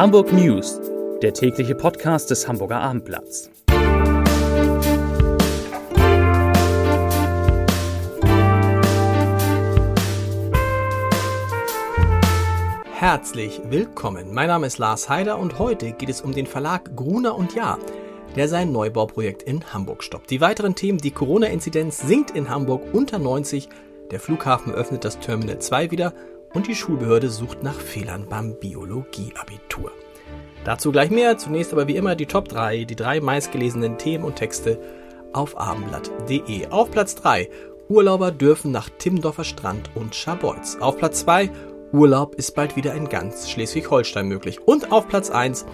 Hamburg News, der tägliche Podcast des Hamburger Abendblatts. Herzlich willkommen. Mein Name ist Lars Heider und heute geht es um den Verlag Gruner und Jahr, der sein Neubauprojekt in Hamburg stoppt. Die weiteren Themen, die Corona-Inzidenz sinkt in Hamburg unter 90, der Flughafen öffnet das Terminal 2 wieder und die Schulbehörde sucht nach Fehlern beim Biologie-Abitur. Dazu gleich mehr, zunächst aber wie immer die Top 3, die drei meistgelesenen Themen und Texte auf abendblatt.de. Auf Platz 3, Urlauber dürfen nach Timmendorfer Strand und Scharbeutz. Auf Platz 2, Urlaub ist bald wieder in ganz Schleswig-Holstein möglich. Und auf Platz 1,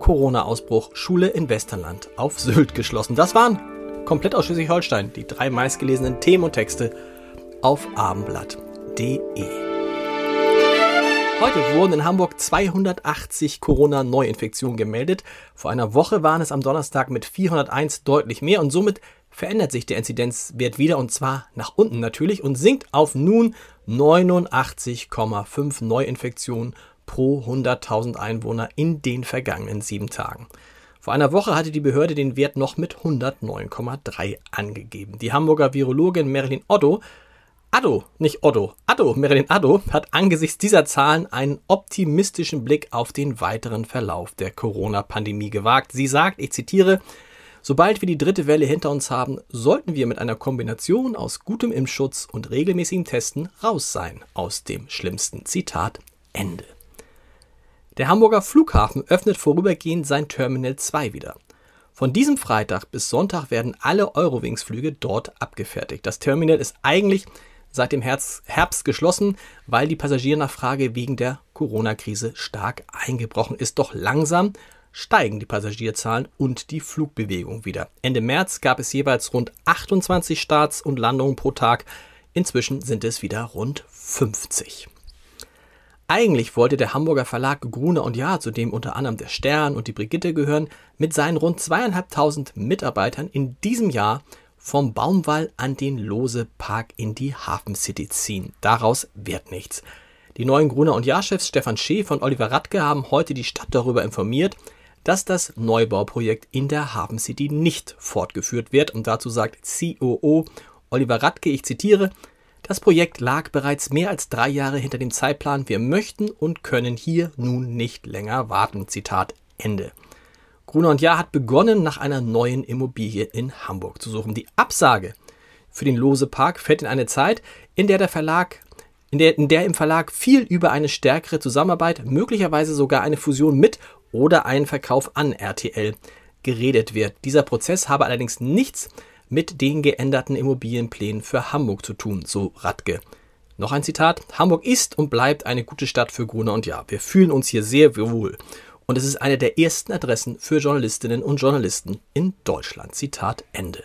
Corona-Ausbruch, Schule in Westerland auf Sylt geschlossen. Das waren komplett aus Schleswig-Holstein die drei meistgelesenen Themen und Texte auf abendblatt.de. Heute wurden in Hamburg 280 Corona-Neuinfektionen gemeldet. Vor einer Woche waren es am Donnerstag mit 401 deutlich mehr und somit verändert sich der Inzidenzwert wieder und zwar nach unten natürlich und sinkt auf nun 89,5 Neuinfektionen pro 100.000 Einwohner in den vergangenen sieben Tagen. Vor einer Woche hatte die Behörde den Wert noch mit 109,3 angegeben. Die Hamburger Virologin Marilyn Otto Addo, nicht Otto, Addo, Marilyn Addo hat angesichts dieser Zahlen einen optimistischen Blick auf den weiteren Verlauf der Corona-Pandemie gewagt. Sie sagt, ich zitiere, Sobald wir die dritte Welle hinter uns haben, sollten wir mit einer Kombination aus gutem Impfschutz und regelmäßigem Testen raus sein aus dem schlimmsten. Zitat Ende. Der Hamburger Flughafen öffnet vorübergehend sein Terminal 2 wieder. Von diesem Freitag bis Sonntag werden alle Eurowings-Flüge dort abgefertigt. Das Terminal ist eigentlich seit dem Herbst geschlossen, weil die Passagiernachfrage wegen der Corona-Krise stark eingebrochen ist. Doch langsam steigen die Passagierzahlen und die Flugbewegung wieder. Ende März gab es jeweils rund 28 Starts und Landungen pro Tag. Inzwischen sind es wieder rund 50. Eigentlich wollte der Hamburger Verlag Gruner und Jahr, zu dem unter anderem der Stern und die Brigitte gehören, mit seinen rund zweieinhalbtausend Mitarbeitern in diesem Jahr vom Baumwall an den Lose Park in die Hafen City ziehen. Daraus wird nichts. Die neuen Gruner und Jahrchefs Stefan Schäf und Oliver Radke haben heute die Stadt darüber informiert, dass das Neubauprojekt in der Hafen City nicht fortgeführt wird. Und dazu sagt COO Oliver Radke, ich zitiere, das Projekt lag bereits mehr als drei Jahre hinter dem Zeitplan. Wir möchten und können hier nun nicht länger warten. Zitat Ende. Gruner und Jahr hat begonnen, nach einer neuen Immobilie in Hamburg zu suchen. Die Absage für den Lose Park fällt in eine Zeit, in der der Verlag in der, in der im Verlag viel über eine stärkere Zusammenarbeit, möglicherweise sogar eine Fusion mit oder einen Verkauf an RTL geredet wird. Dieser Prozess habe allerdings nichts mit den geänderten Immobilienplänen für Hamburg zu tun, so Radke. Noch ein Zitat. Hamburg ist und bleibt eine gute Stadt für Gruner und Ja. Wir fühlen uns hier sehr wohl und es ist eine der ersten Adressen für Journalistinnen und Journalisten in Deutschland. Zitat Ende.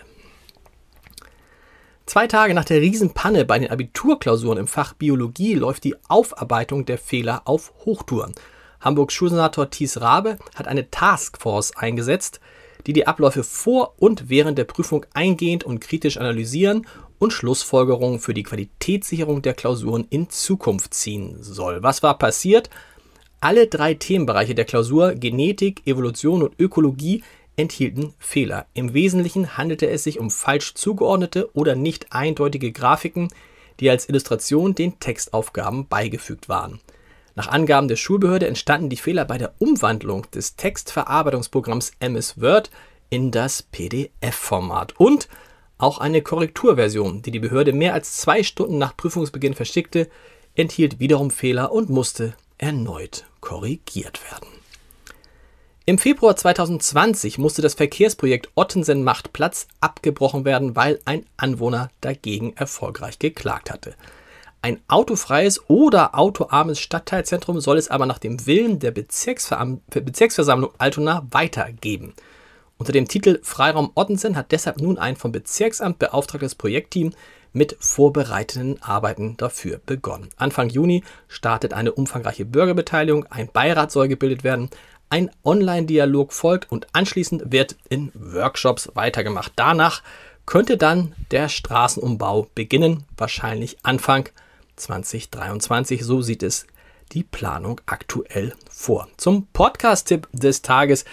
Zwei Tage nach der Riesenpanne bei den Abiturklausuren im Fach Biologie läuft die Aufarbeitung der Fehler auf Hochtouren. Hamburgs Schulsenator Thies Rabe hat eine Taskforce eingesetzt, die die Abläufe vor und während der Prüfung eingehend und kritisch analysieren und Schlussfolgerungen für die Qualitätssicherung der Klausuren in Zukunft ziehen soll. Was war passiert? Alle drei Themenbereiche der Klausur Genetik, Evolution und Ökologie enthielten Fehler. Im Wesentlichen handelte es sich um falsch zugeordnete oder nicht eindeutige Grafiken, die als Illustration den Textaufgaben beigefügt waren. Nach Angaben der Schulbehörde entstanden die Fehler bei der Umwandlung des Textverarbeitungsprogramms MS Word in das PDF-Format und auch eine Korrekturversion, die die Behörde mehr als zwei Stunden nach Prüfungsbeginn verschickte, enthielt wiederum Fehler und musste erneut korrigiert werden. Im Februar 2020 musste das Verkehrsprojekt Ottensen macht Platz abgebrochen werden, weil ein Anwohner dagegen erfolgreich geklagt hatte. Ein autofreies oder autoarmes Stadtteilzentrum soll es aber nach dem Willen der Bezirksversammlung Altona weitergeben. Unter dem Titel Freiraum Ottensen hat deshalb nun ein vom Bezirksamt beauftragtes Projektteam mit vorbereitenden Arbeiten dafür begonnen. Anfang Juni startet eine umfangreiche Bürgerbeteiligung, ein Beirat soll gebildet werden, ein Online-Dialog folgt und anschließend wird in Workshops weitergemacht. Danach könnte dann der Straßenumbau beginnen, wahrscheinlich Anfang 2023. So sieht es die Planung aktuell vor. Zum Podcast-Tipp des Tages,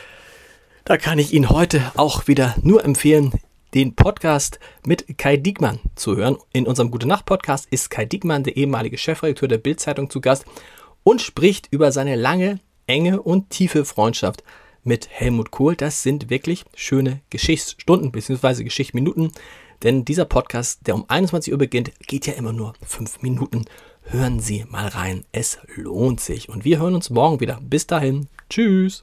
da kann ich Ihnen heute auch wieder nur empfehlen, den Podcast mit Kai Diekmann zu hören. In unserem Gute Nacht Podcast ist Kai Diekmann, der ehemalige Chefredakteur der Bildzeitung, zu Gast und spricht über seine lange, enge und tiefe Freundschaft mit Helmut Kohl. Das sind wirklich schöne Geschichtsstunden bzw. Geschichtsminuten, denn dieser Podcast, der um 21 Uhr beginnt, geht ja immer nur fünf Minuten. Hören Sie mal rein, es lohnt sich. Und wir hören uns morgen wieder. Bis dahin, tschüss.